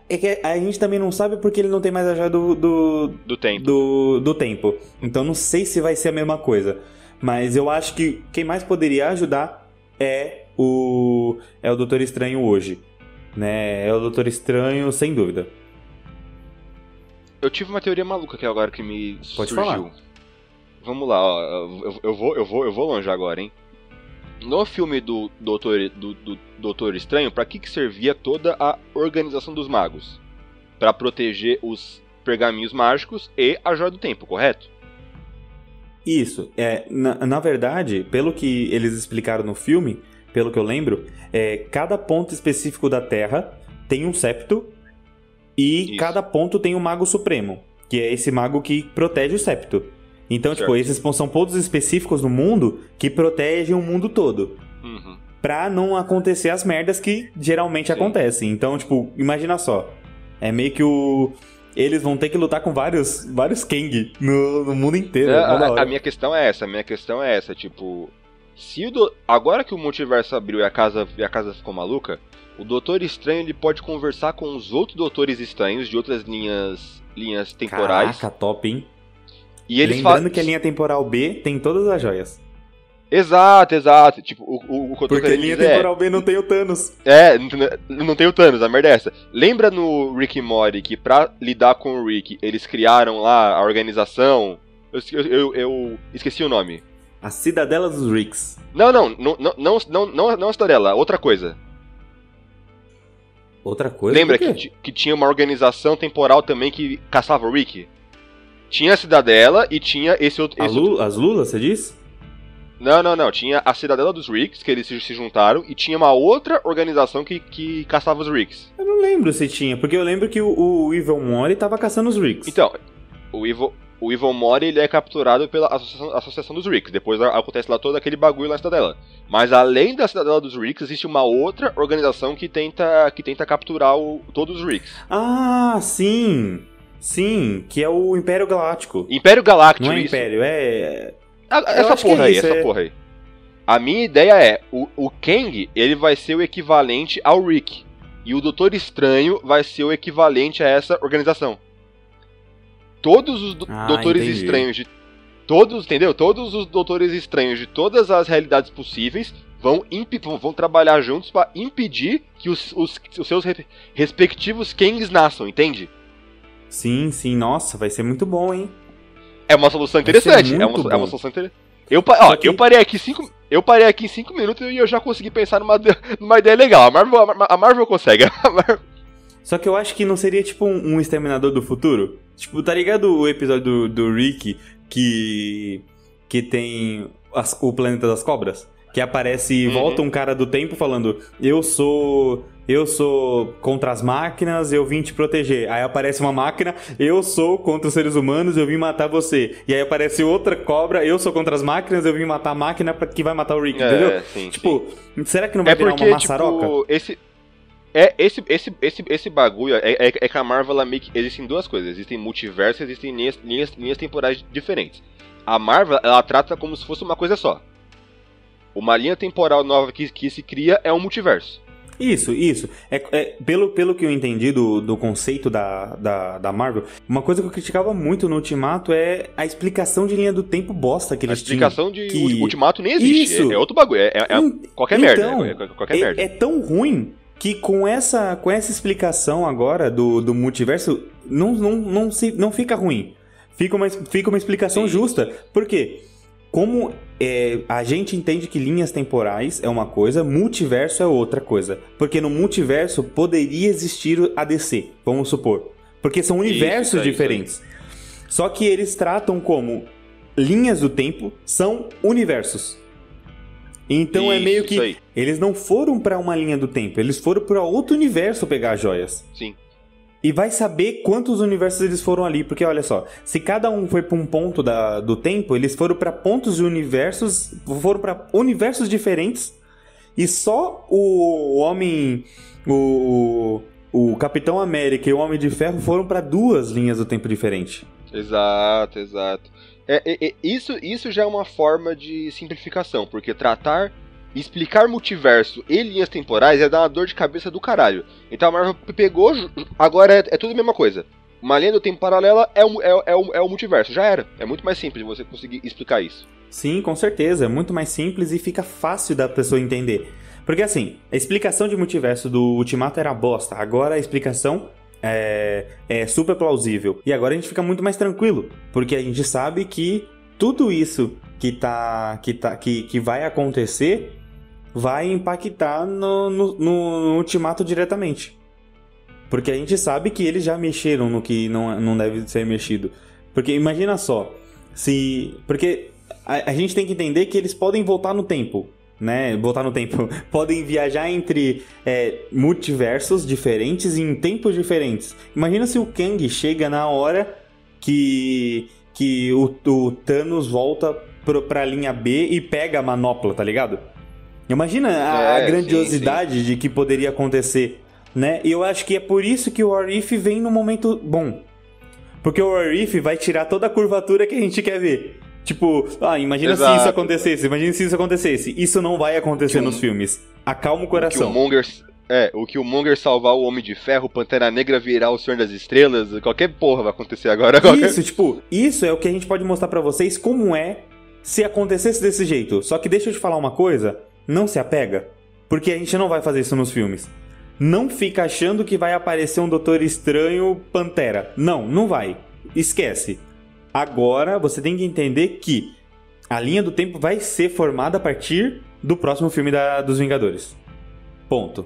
[SPEAKER 1] é que a gente também não sabe porque ele não tem mais a joia do, do,
[SPEAKER 2] Do tempo.
[SPEAKER 1] do, do tempo. Então não sei se vai ser a mesma coisa. Mas eu acho que quem mais poderia ajudar é o é o Doutor Estranho hoje. Né? É o Doutor Estranho, sem dúvida.
[SPEAKER 2] Eu tive uma teoria maluca que agora que me
[SPEAKER 1] Pode
[SPEAKER 2] surgiu.
[SPEAKER 1] falar.
[SPEAKER 2] Vamos lá, ó, eu, eu vou, eu vou, eu vou longe agora, hein? No filme do Doutor, do, do Doutor Estranho, pra que, que servia toda a organização dos magos? Pra proteger os pergaminhos mágicos e a Joia do Tempo, correto?
[SPEAKER 1] Isso. É, na, na verdade, pelo que eles explicaram no filme, pelo que eu lembro, é, cada ponto específico da Terra tem um septo e
[SPEAKER 2] Isso.
[SPEAKER 1] cada ponto tem um mago supremo, que é esse mago que protege o septo. Então, tipo,
[SPEAKER 2] Certo.
[SPEAKER 1] esses são pontos específicos no mundo que protegem o mundo todo.
[SPEAKER 2] Uhum.
[SPEAKER 1] Pra não acontecer as merdas que geralmente
[SPEAKER 2] Sim.
[SPEAKER 1] acontecem. Então, tipo, imagina só. É meio que o. Eles vão ter que lutar com vários, vários Kang no, no mundo inteiro.
[SPEAKER 2] É,
[SPEAKER 1] mó da
[SPEAKER 2] a, a minha questão é essa, a minha questão é essa, tipo, se o do- agora que o multiverso abriu e a casa e a casa ficou maluca, o Doutor Estranho ele pode conversar com os outros Doutores Estranhos de outras linhas linhas temporais
[SPEAKER 1] Caraca, top, hein?
[SPEAKER 2] E eles
[SPEAKER 1] Lembrando
[SPEAKER 2] falam
[SPEAKER 1] que a linha temporal B tem todas as joias.
[SPEAKER 2] Exato, exato. Tipo, o, o, o que
[SPEAKER 1] Porque a linha
[SPEAKER 2] dizer é-
[SPEAKER 1] temporal B não tem o Thanos.
[SPEAKER 2] É, não, não tem o Thanos, a merda é essa. Lembra no Rick e Morty que pra lidar com o Rick, eles criaram lá a organização. Eu, eu, eu- eu esqueci o nome.
[SPEAKER 1] A Cidadela dos Ricks.
[SPEAKER 2] Não, não, não, não, não, não, não, não a Cidadela, outra coisa.
[SPEAKER 1] Outra coisa.
[SPEAKER 2] Lembra que, que tinha uma organização temporal também que caçava o Rick? Tinha a Cidadela e tinha esse outro. Esse
[SPEAKER 1] Lula, As Lulas, você disse?
[SPEAKER 2] Não, não, não. Tinha a Cidadela dos Ricks, que eles se juntaram, e tinha uma outra organização que, que caçava os Ricks.
[SPEAKER 1] Eu não lembro se tinha, porque eu lembro que o, o Evil Mori tava caçando os Ricks.
[SPEAKER 2] Então, o Evil, o Evil Mori ele é capturado pela Associação, Associação dos Ricks. Depois acontece lá todo aquele bagulho na Cidadela. Mas além da Cidadela dos Ricks, existe uma outra organização que tenta, que tenta capturar o, todos os Ricks.
[SPEAKER 1] Ah, sim! Sim, que é o Império Galáctico.
[SPEAKER 2] Império Galáctico,
[SPEAKER 1] Não é
[SPEAKER 2] isso.
[SPEAKER 1] Império, é.
[SPEAKER 2] Ah,
[SPEAKER 1] Eu
[SPEAKER 2] Essa
[SPEAKER 1] que
[SPEAKER 2] porra
[SPEAKER 1] é
[SPEAKER 2] aí,
[SPEAKER 1] isso,
[SPEAKER 2] essa
[SPEAKER 1] é.
[SPEAKER 2] porra aí. A minha ideia é, o, o Kang, ele vai ser o equivalente ao Rick. E o Doutor Estranho vai ser o equivalente a essa organização. Todos os do-
[SPEAKER 1] Ah,
[SPEAKER 2] Doutores
[SPEAKER 1] entendi.
[SPEAKER 2] Estranhos de... Todos, entendeu? Todos os Doutores Estranhos de todas as realidades possíveis vão, vão trabalhar juntos para impedir que os, os, os seus re- respectivos Kangs nasçam, entende?
[SPEAKER 1] Sim, sim, nossa, vai ser muito bom, hein?
[SPEAKER 2] É uma solução interessante. É uma, é uma solução interessante. Eu, ó,
[SPEAKER 1] que-
[SPEAKER 2] eu parei aqui cinco, eu parei aqui em cinco minutos e eu já consegui pensar numa, *laughs* numa ideia legal. A Marvel, a Mar- a Marvel consegue. *laughs* A Marvel-
[SPEAKER 1] Só que eu acho que não seria tipo um, um Exterminador do Futuro? Tipo, tá ligado o episódio do, do Rick que. que tem as- o planeta das cobras? Que aparece e
[SPEAKER 2] Uhum.
[SPEAKER 1] volta um cara do tempo falando: Eu sou. Eu sou contra as máquinas, eu vim te proteger. Aí aparece uma máquina, eu sou contra os seres humanos, eu vim matar você. E aí aparece outra cobra, eu sou contra as máquinas, eu vim matar a máquina que vai matar o Rick, entendeu?
[SPEAKER 2] É, sim, sim.
[SPEAKER 1] Tipo, será que não vai
[SPEAKER 2] É
[SPEAKER 1] virar
[SPEAKER 2] porque,
[SPEAKER 1] uma maçaroca?
[SPEAKER 2] tipo, esse. É, esse, esse, esse, esse bagulho é, é, é que a Marvel ela meio que. Existem duas coisas. Existem multiversos existem linhas, linhas, linhas temporais diferentes. A Marvel, ela trata como se fosse uma coisa só. Uma linha temporal nova que, que se cria é um multiverso.
[SPEAKER 1] Isso, isso. É, é, pelo, pelo que eu entendi do, do conceito da, da, da Marvel, uma coisa que eu criticava muito no Ultimato é a explicação de linha do tempo bosta que
[SPEAKER 2] A
[SPEAKER 1] eles
[SPEAKER 2] explicação de
[SPEAKER 1] tinham. que-
[SPEAKER 2] Ultimato nem existe.
[SPEAKER 1] Isso.
[SPEAKER 2] É, é outro bagulho. É, é- é
[SPEAKER 1] Hum,
[SPEAKER 2] qualquer
[SPEAKER 1] então,
[SPEAKER 2] merda. É, é qualquer merda.
[SPEAKER 1] é tão ruim que com essa, com essa explicação agora do, do multiverso, não, não, não, se, não fica ruim. Fica uma, fica uma explicação
[SPEAKER 2] Sim.
[SPEAKER 1] justa. Por quê? Como é, a gente entende que linhas temporais é uma coisa, multiverso é outra coisa. Porque no multiverso poderia existir a DC, vamos supor. Porque são universos
[SPEAKER 2] isso
[SPEAKER 1] diferentes. Só que eles tratam como linhas do tempo são universos. Então é
[SPEAKER 2] Isso,
[SPEAKER 1] meio
[SPEAKER 2] isso
[SPEAKER 1] que eles não foram pra uma linha do tempo, eles foram pra outro universo pegar as joias.
[SPEAKER 2] Sim.
[SPEAKER 1] E vai saber quantos universos eles foram ali, porque olha só, se cada um foi pra um ponto da, do tempo, eles foram pra pontos de universos, foram pra universos diferentes, e só o homem, o, o Capitão América e o Homem de Ferro foram pra duas linhas do tempo diferentes.
[SPEAKER 2] Exato, exato. É, é, é, isso, isso já é uma forma de simplificação, porque tratar, explicar multiverso e linhas temporais é dar uma dor de cabeça do caralho. Então a Marvel pegou, agora é, é tudo a mesma coisa. Uma linha do tempo paralela é o, é, é, o, é o multiverso, já era. É muito mais simples você conseguir explicar isso.
[SPEAKER 1] Sim, com certeza. É muito mais simples e fica fácil da pessoa entender. Porque assim, a explicação de multiverso do Ultimato era bosta. Agora a explicação é, é super plausível. E agora a gente fica muito mais tranquilo. Porque a gente sabe que tudo isso que, tá, que, tá, que, que vai acontecer vai impactar no, no, no- Ultimato diretamente. Porque a gente sabe que eles já mexeram no que não, não deve ser mexido. Porque imagina só, se. Porque a, a gente tem que entender que eles podem voltar no tempo. Né? Voltar no tempo. *laughs* Podem viajar entre é, multiversos diferentes e em tempos diferentes. Imagina se o Kang chega na hora que, que o, o Thanos volta pro, pra linha B e pega a manopla, tá ligado? Imagina a, a
[SPEAKER 2] É,
[SPEAKER 1] grandiosidade de que poderia acontecer, né? E eu acho que é por isso que o Arif vem no momento bom. Porque o Arif vai tirar toda a curvatura que a gente quer ver. Tipo, ah, imagina se
[SPEAKER 2] Exato.
[SPEAKER 1] isso acontecesse, imagina se isso acontecesse. Isso não vai acontecer
[SPEAKER 2] Que o-
[SPEAKER 1] nos filmes. Acalma o
[SPEAKER 2] O
[SPEAKER 1] coração.
[SPEAKER 2] Killmonger, é, o Killmonger salvar o Homem de Ferro, o Pantera Negra virar o Senhor das Estrelas, qualquer porra vai acontecer agora. Qualquer...
[SPEAKER 1] Isso, tipo, isso é o que a gente pode mostrar pra vocês como é se acontecesse desse jeito. Só que deixa eu te falar uma coisa, não se apega, porque a gente não vai fazer isso nos filmes. Não fica achando que vai aparecer um Doutor Estranho Pantera. Não, não vai. Esquece. Agora você tem que entender que a linha do tempo vai ser formada a partir do próximo filme da- dos Vingadores. Ponto.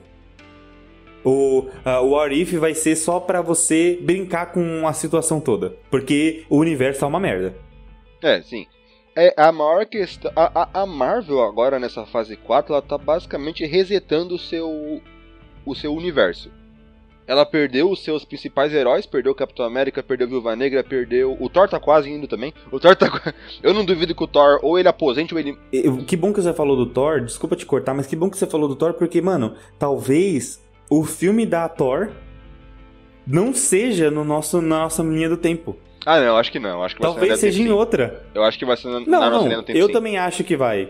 [SPEAKER 1] o, uh, What If vai ser só pra você brincar com a situação toda. Porque o universo tá uma merda.
[SPEAKER 2] É, sim. É, a maior questão. A, a, a, Marvel agora nessa fase 4, ela tá basicamente resetando o seu. o seu universo. Ela perdeu os seus principais heróis, perdeu o Capitão América, perdeu a Viúva Negra, perdeu. O Thor tá quase indo também. O Thor tá. *laughs* Eu não duvido que o Thor ou ele aposente ou ele.
[SPEAKER 1] Que bom que você falou do Thor, desculpa te cortar, mas que bom que você falou do Thor, porque, mano, talvez o filme da Thor não seja no nosso, na nossa linha do tempo.
[SPEAKER 2] Ah, não, acho que não. Acho que
[SPEAKER 1] Talvez seja em outra.
[SPEAKER 2] Eu acho que vai ser na,
[SPEAKER 1] não,
[SPEAKER 2] na
[SPEAKER 1] nossa
[SPEAKER 2] não, linha do tempo.
[SPEAKER 1] Eu
[SPEAKER 2] sim.
[SPEAKER 1] também acho que vai.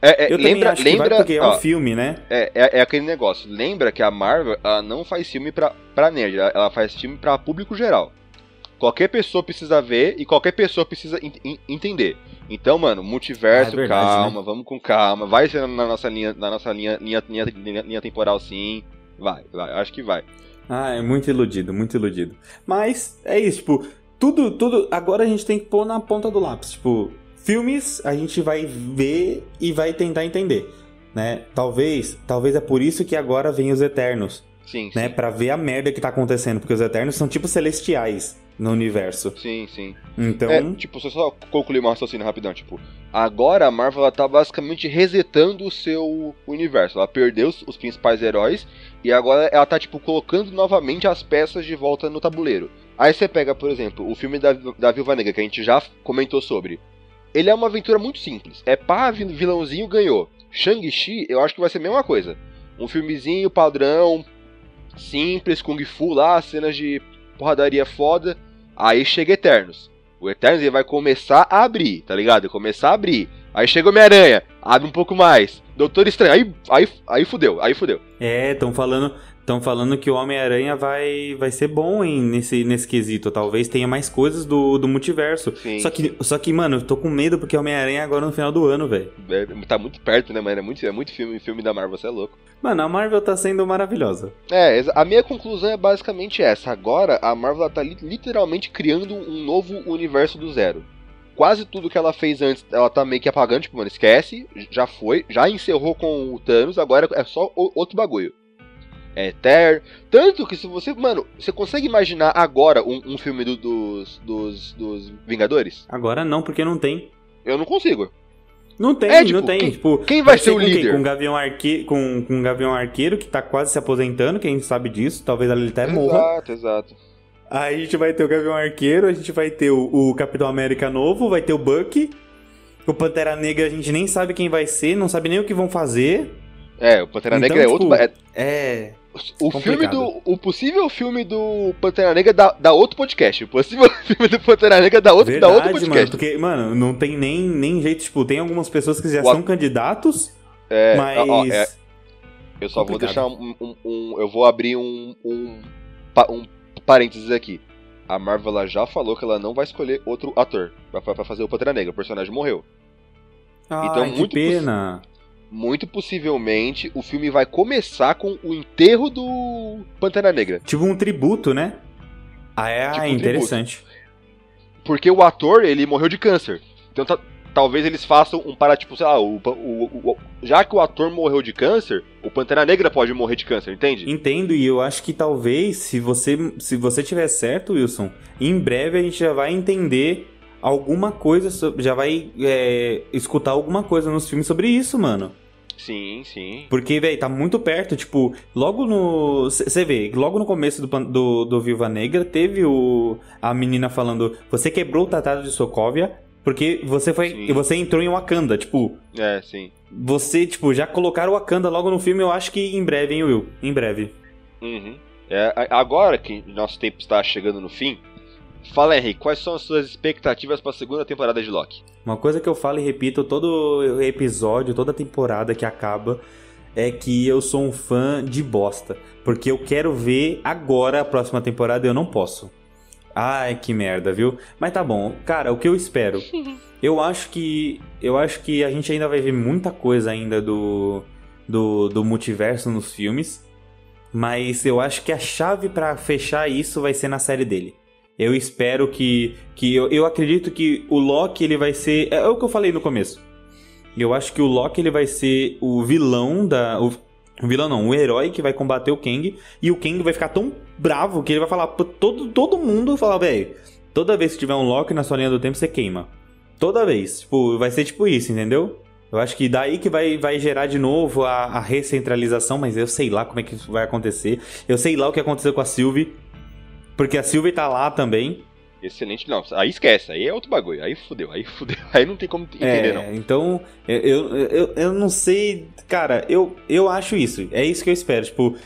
[SPEAKER 2] É, é,
[SPEAKER 1] eu
[SPEAKER 2] lembra,
[SPEAKER 1] também acho
[SPEAKER 2] lembra,
[SPEAKER 1] que vai porque é
[SPEAKER 2] ó,
[SPEAKER 1] um filme, né?
[SPEAKER 2] É, é, é, aquele negócio. Lembra que a Marvel ela não faz filme pra, pra nerd, ela, ela faz filme pra público geral. Qualquer pessoa precisa ver e qualquer pessoa precisa entender. Então, mano, multiverso,
[SPEAKER 1] Ah, é verdade,
[SPEAKER 2] calma,
[SPEAKER 1] né?
[SPEAKER 2] vamos com calma. Vai ser na nossa linha, na nossa linha, linha, linha, linha, linha temporal, sim. Vai, vai, acho que vai.
[SPEAKER 1] Ah, é muito iludido, muito iludido. Mas é isso, tipo, tudo, tudo. Agora a gente tem que pôr na ponta do lápis. Tipo, filmes a gente vai ver e vai tentar entender, né? Talvez, talvez é por isso que agora vem os Eternos,
[SPEAKER 2] Sim,
[SPEAKER 1] né?
[SPEAKER 2] sim.
[SPEAKER 1] Pra ver a merda que tá acontecendo, porque os Eternos são tipo celestiais no universo.
[SPEAKER 2] Sim, sim.
[SPEAKER 1] Então,
[SPEAKER 2] É, tipo, só, só concluir uma raciocínio rapidão, tipo, agora a Marvel ela tá basicamente resetando o seu universo. Ela perdeu os, os principais heróis e agora ela tá, tipo, colocando novamente as peças de volta no tabuleiro. Aí você pega, por exemplo, o filme da, da Viúva Negra, que a gente já comentou sobre. Ele é uma aventura muito simples. É pá, vil- vilãozinho ganhou. Shang-Chi, eu acho que vai ser a mesma coisa. Um filmezinho padrão, simples, Kung Fu lá, cenas de porradaria foda. Aí chega Eternos. O Eternos ele vai começar a abrir, tá ligado? Começar a abrir. Aí chega Homem-Aranha, abre um pouco mais. Doutor Estranho, aí, aí, aí fudeu, aí fudeu.
[SPEAKER 1] é, estão falando, estão falando que o Homem-Aranha vai, vai ser bom em, nesse, nesse quesito. Talvez tenha mais coisas do, do multiverso.
[SPEAKER 2] Sim.
[SPEAKER 1] Só que, só que, mano, eu tô com medo porque Homem-Aranha é agora no final do ano, velho.
[SPEAKER 2] É, tá muito perto, né, mano? É muito, é muito filme, filme da Marvel, você é louco.
[SPEAKER 1] Mano, a Marvel tá sendo maravilhosa.
[SPEAKER 2] É, a minha conclusão é basicamente essa. Agora a Marvel tá li- literalmente criando um novo universo do zero. Quase tudo que ela fez antes, ela tá meio que apagando, tipo, mano, esquece, já foi, já encerrou com o Thanos, agora é só outro bagulho. É eterno. Tanto que se você, mano, você consegue imaginar agora um, um filme do- dos, dos, dos Vingadores?
[SPEAKER 1] Agora não, porque não tem.
[SPEAKER 2] Eu não consigo.
[SPEAKER 1] Não tem,
[SPEAKER 2] É, tipo,
[SPEAKER 1] não tem.
[SPEAKER 2] quem-
[SPEAKER 1] tipo,
[SPEAKER 2] quem vai ser o
[SPEAKER 1] com quem?
[SPEAKER 2] líder?
[SPEAKER 1] Com o Gavião, Arque... com, com o Gavião Arqueiro, que tá quase se aposentando, quem sabe disso. Talvez ele até morra.
[SPEAKER 2] Exato, exato.
[SPEAKER 1] Aí a gente vai ter o Gavião Arqueiro, a gente vai ter o, o Capitão América novo, vai ter o Bucky. O Pantera Negra a gente nem sabe quem vai ser, não sabe nem o que vão fazer.
[SPEAKER 2] É, o Pantera
[SPEAKER 1] Então,
[SPEAKER 2] Negra é
[SPEAKER 1] tipo,
[SPEAKER 2] outro. ba- é-
[SPEAKER 1] É.
[SPEAKER 2] O
[SPEAKER 1] Complicado.
[SPEAKER 2] filme do. O possível filme do Pantera Negra dá, dá outro podcast. O possível *laughs* filme do Pantera Negra dá outro, dá outro
[SPEAKER 1] Verdade, mano.
[SPEAKER 2] podcast.
[SPEAKER 1] Porque, mano, não tem nem, nem jeito. Tipo, tem algumas pessoas que já
[SPEAKER 2] O
[SPEAKER 1] são
[SPEAKER 2] a-
[SPEAKER 1] candidatos,
[SPEAKER 2] É,
[SPEAKER 1] mas.
[SPEAKER 2] ó, é, eu só vou
[SPEAKER 1] complicado.
[SPEAKER 2] deixar um, um- um- Eu vou abrir um. Um, um parênteses aqui. A Marvel já falou que ela não vai escolher outro ator pra, pra- fazer o Pantera Negra. O personagem morreu.
[SPEAKER 1] Ai,
[SPEAKER 2] então,
[SPEAKER 1] que
[SPEAKER 2] muito
[SPEAKER 1] pena.
[SPEAKER 2] Muito possivelmente o filme vai começar com o enterro do Pantera Negra.
[SPEAKER 1] Tipo um tributo, né? Ah, é
[SPEAKER 2] Tipo um
[SPEAKER 1] interessante.
[SPEAKER 2] Porque o ator, ele morreu de câncer. Então ta- talvez eles façam um para, tipo, sei lá, o, o- o- já que o ator morreu de câncer, o Pantera Negra pode morrer de câncer, entende?
[SPEAKER 1] Entendo, e eu acho que talvez, se você, se você tiver certo, Wilson, em breve a gente já vai entender alguma coisa, já vai é, escutar alguma coisa nos filmes sobre isso, mano.
[SPEAKER 2] Sim, sim.
[SPEAKER 1] Porque, velho, tá muito perto, tipo, logo no. Você vê, logo no começo do, do, do Viúva Negra, teve o, a menina falando: Você quebrou o tratado de Sokovia porque você foi.
[SPEAKER 2] Sim.
[SPEAKER 1] Você entrou em Wakanda. Tipo,
[SPEAKER 2] É, sim.
[SPEAKER 1] você, tipo, já colocaram Wakanda logo no filme, eu acho que em breve, hein, Will? Em breve.
[SPEAKER 2] Uhum. É, agora que nosso tempo está chegando no fim, fala Henrique, quais são as suas expectativas para a segunda temporada de Loki?
[SPEAKER 1] Uma coisa que eu falo e repito todo episódio, toda temporada que acaba, é que eu sou um fã de bosta. Porque eu quero ver agora a próxima temporada e eu não posso. Ai, que merda, viu? Mas tá bom. Cara, o que eu espero? *laughs* Eu acho que. Eu acho que a gente ainda vai ver muita coisa ainda do. Do, do multiverso nos filmes. Mas eu acho que a chave pra fechar isso vai ser na série dele. Eu espero que. que eu, eu acredito que o Loki ele vai ser. É o que eu falei no começo. Eu acho que o Loki ele vai ser o vilão da. o- O vilão não, o herói que vai combater o Kang. E o Kang vai ficar tão bravo que ele vai falar pra todo, todo mundo: falar, velho, toda vez que tiver um Loki na sua linha do tempo, você queima. Toda vez. Tipo, vai ser tipo isso, entendeu? Eu acho que daí que vai, vai gerar de novo a, a recentralização, mas eu sei lá como é que isso vai acontecer. Eu sei lá o que aconteceu com a Sylvie. Porque a Sylvie tá lá também.
[SPEAKER 2] Excelente. Não, aí esquece, aí é outro bagulho. Aí fudeu, aí fudeu. *laughs* Aí não tem como entender,
[SPEAKER 1] É,
[SPEAKER 2] não.
[SPEAKER 1] então, eu, eu, eu, não sei. Cara, eu, eu acho isso. É isso que eu espero. Tipo,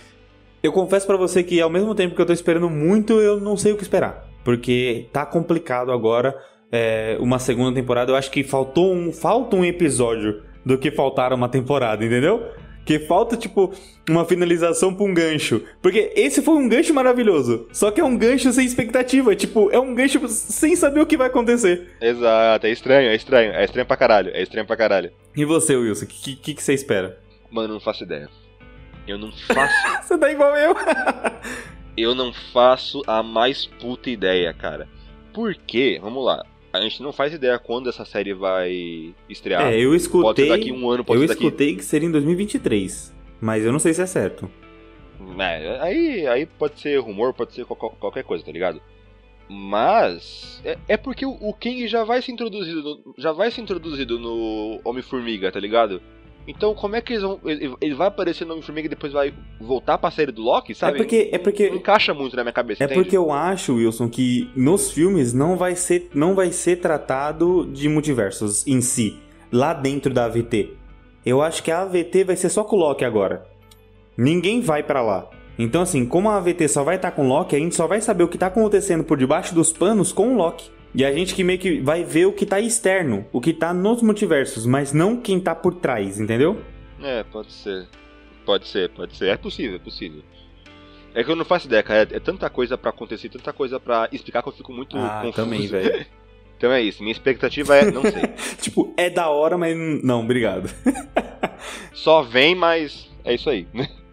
[SPEAKER 1] eu confesso pra você que ao mesmo tempo que eu tô esperando muito, eu não sei o que esperar. Porque tá complicado agora é, uma segunda temporada. Eu acho que faltou um, falta um episódio do que faltar uma temporada, entendeu? Que falta, tipo, uma finalização pra um gancho. Porque esse foi um gancho maravilhoso. Só que é um gancho sem expectativa. Tipo, é um gancho sem saber o que vai acontecer.
[SPEAKER 2] Exato, é estranho, é estranho. É estranho pra caralho, é estranho pra caralho.
[SPEAKER 1] E você, Wilson? O que, que, que você espera?
[SPEAKER 2] Mano, não faço ideia. Eu não faço. *laughs*
[SPEAKER 1] Você tá igual eu.
[SPEAKER 2] eu não faço a mais puta ideia, cara. Por quê? Vamos lá. A gente não faz ideia quando essa série vai estrear.
[SPEAKER 1] é, eu
[SPEAKER 2] pode
[SPEAKER 1] escutei.
[SPEAKER 2] ser daqui um ano, pode
[SPEAKER 1] eu
[SPEAKER 2] ser daqui.
[SPEAKER 1] escutei que seria em 2023. Mas eu não sei se é certo.
[SPEAKER 2] É, aí, aí pode ser rumor, pode ser qual- qualquer coisa, tá ligado? Mas é, é porque o, King já vai ser introduzido, já vai ser introduzido no Homem-Formiga, tá ligado? Então como é que eles vão, ele, vai aparecer no Homem-Formiga e depois vai voltar pra série do Loki, sabe?
[SPEAKER 1] É porque- é porque-
[SPEAKER 2] não encaixa muito na minha cabeça,
[SPEAKER 1] É
[SPEAKER 2] entende?
[SPEAKER 1] porque eu acho, Wilson, que nos filmes não vai ser, não vai ser tratado de multiversos em si, lá dentro da AVT. Eu acho que a AVT vai ser só com o Loki agora. Ninguém vai pra lá. Então, assim, como a AVT só vai estar com o Loki, a gente só vai saber o que tá acontecendo por debaixo dos panos com o Loki. E a gente que meio que vai ver o que tá externo, o que tá nos multiversos, mas não quem tá por trás, entendeu?
[SPEAKER 2] É, pode ser. Pode ser, pode ser. É possível, é possível. É que eu não faço ideia, cara. É, é tanta coisa pra acontecer, tanta coisa pra explicar que eu fico muito
[SPEAKER 1] Ah,
[SPEAKER 2] confuso.
[SPEAKER 1] também, *laughs* velho.
[SPEAKER 2] Então é isso. Minha expectativa é, não sei. *laughs*
[SPEAKER 1] tipo, é da hora, mas não, obrigado.
[SPEAKER 2] Só vem, mas é isso aí. *laughs*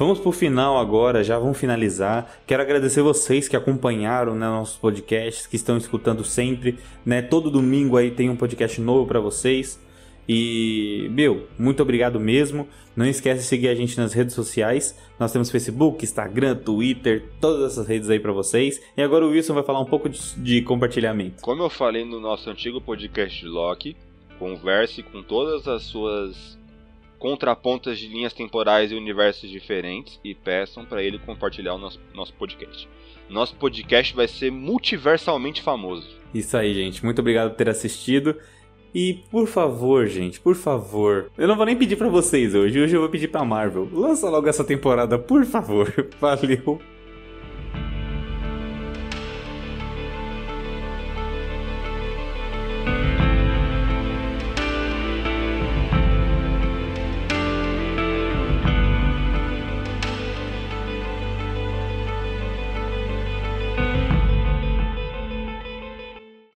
[SPEAKER 1] Vamos pro final agora, já vamos finalizar. Quero agradecer vocês que acompanharam né, nossos podcasts, que estão escutando sempre, né? Todo domingo aí tem um podcast novo pra vocês. E, meu, muito obrigado mesmo. Não esquece de seguir a gente nas redes sociais. Nós temos Facebook, Instagram, Twitter, todas essas redes aí pra vocês. E agora o Wilson vai falar um pouco de, de compartilhamento.
[SPEAKER 2] Como eu falei no nosso antigo podcast de Loki, converse com todas as suas contrapontas de linhas temporais e universos diferentes e peçam pra ele compartilhar o nosso, nosso podcast. Nosso podcast vai ser multiversalmente famoso.
[SPEAKER 1] Isso aí, gente. Muito obrigado por ter assistido. E por favor, gente, por favor. Eu não vou nem pedir pra vocês hoje. Hoje eu vou pedir pra Marvel. Lança logo essa temporada, por favor. *laughs* Valeu.